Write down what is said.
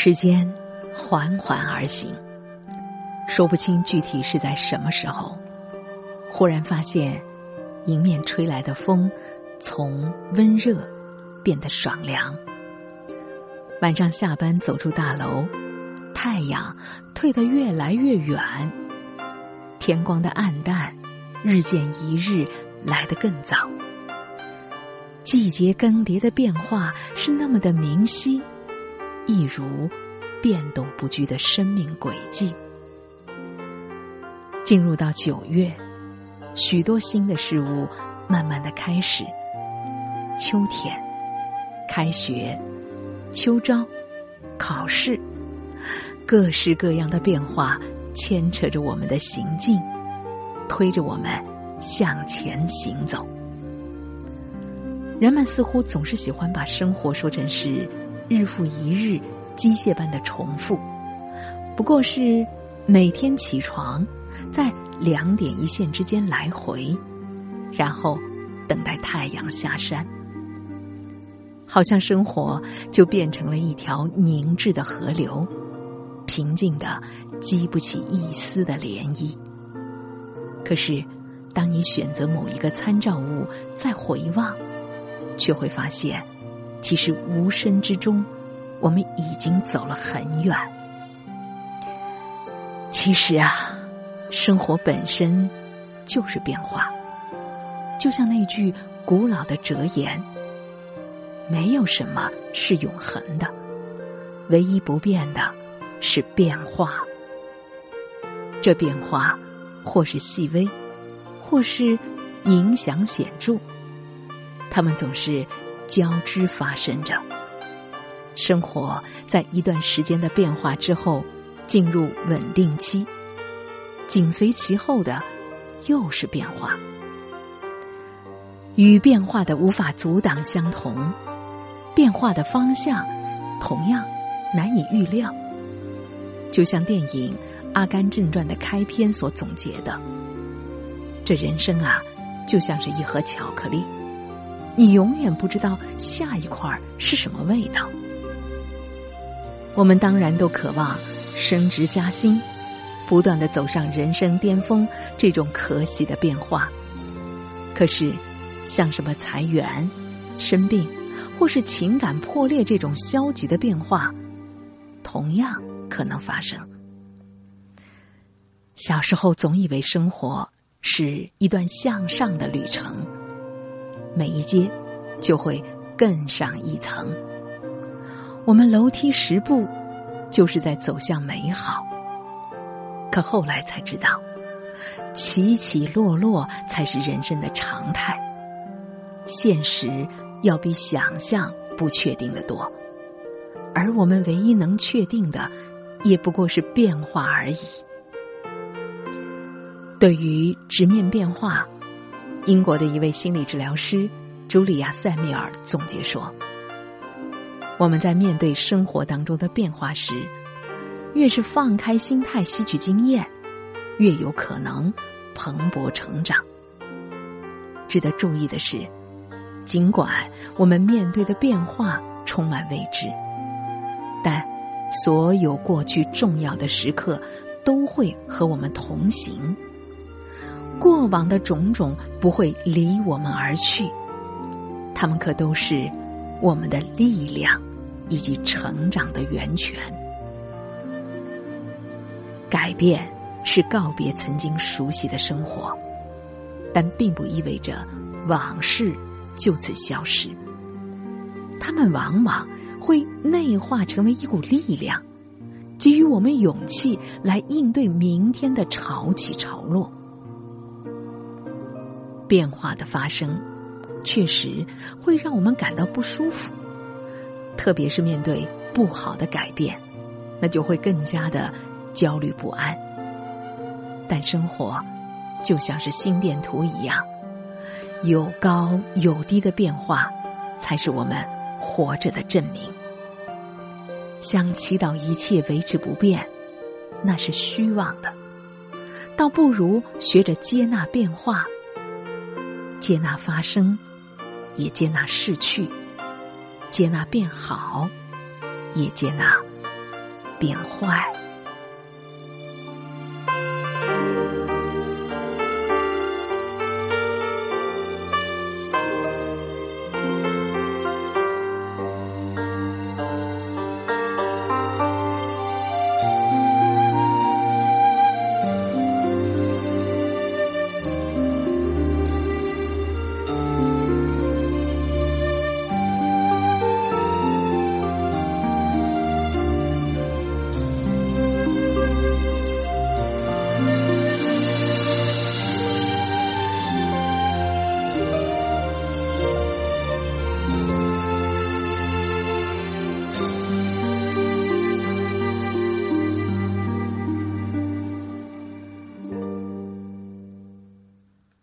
时间缓缓而行，说不清具体是在什么时候，忽然发现，迎面吹来的风从温热变得爽凉。晚上下班走出大楼，太阳退得越来越远，天光的暗淡日渐一日来得更早。季节更迭的变化是那么的明晰，一如变动不居的生命轨迹。进入到九月，许多新的事物慢慢的开始。秋天，开学。秋招，考试，各式各样的变化牵扯着我们的行进，推着我们向前行走。人们似乎总是喜欢把生活说成是日复一日、机械般的重复，不过是每天起床，在两点一线之间来回，然后等待太阳下山。好像生活就变成了一条凝滞的河流，平静的激不起一丝的涟漪。可是，当你选择某一个参照物再回望，却会发现，其实无声之中，我们已经走了很远。其实啊，生活本身就是变化，就像那句古老的哲言。没有什么是永恒的，唯一不变的是变化。这变化或是细微，或是影响显著，他们总是交织发生着。生活在一段时间的变化之后进入稳定期，紧随其后的又是变化，与变化的无法阻挡相同。变化的方向同样难以预料，就像电影《阿甘正传》的开篇所总结的：“这人生啊，就像是一盒巧克力，你永远不知道下一块是什么味道。”我们当然都渴望升职加薪，不断的走上人生巅峰，这种可喜的变化。可是，像什么裁员、生病。或是情感破裂这种消极的变化，同样可能发生。小时候总以为生活是一段向上的旅程，每一阶就会更上一层。我们楼梯十步，就是在走向美好。可后来才知道，起起落落才是人生的常态。现实。要比想象不确定的多，而我们唯一能确定的，也不过是变化而已。对于直面变化，英国的一位心理治疗师茱莉亚·塞米尔总结说：“我们在面对生活当中的变化时，越是放开心态吸取经验，越有可能蓬勃成长。”值得注意的是。尽管我们面对的变化充满未知，但所有过去重要的时刻都会和我们同行。过往的种种不会离我们而去，他们可都是我们的力量以及成长的源泉。改变是告别曾经熟悉的生活，但并不意味着往事。就此消失，他们往往会内化成为一股力量，给予我们勇气来应对明天的潮起潮落。变化的发生，确实会让我们感到不舒服，特别是面对不好的改变，那就会更加的焦虑不安。但生活就像是心电图一样。有高有低的变化，才是我们活着的证明。想祈祷一切维持不变，那是虚妄的。倒不如学着接纳变化，接纳发生，也接纳逝去；接纳变好，也接纳变坏。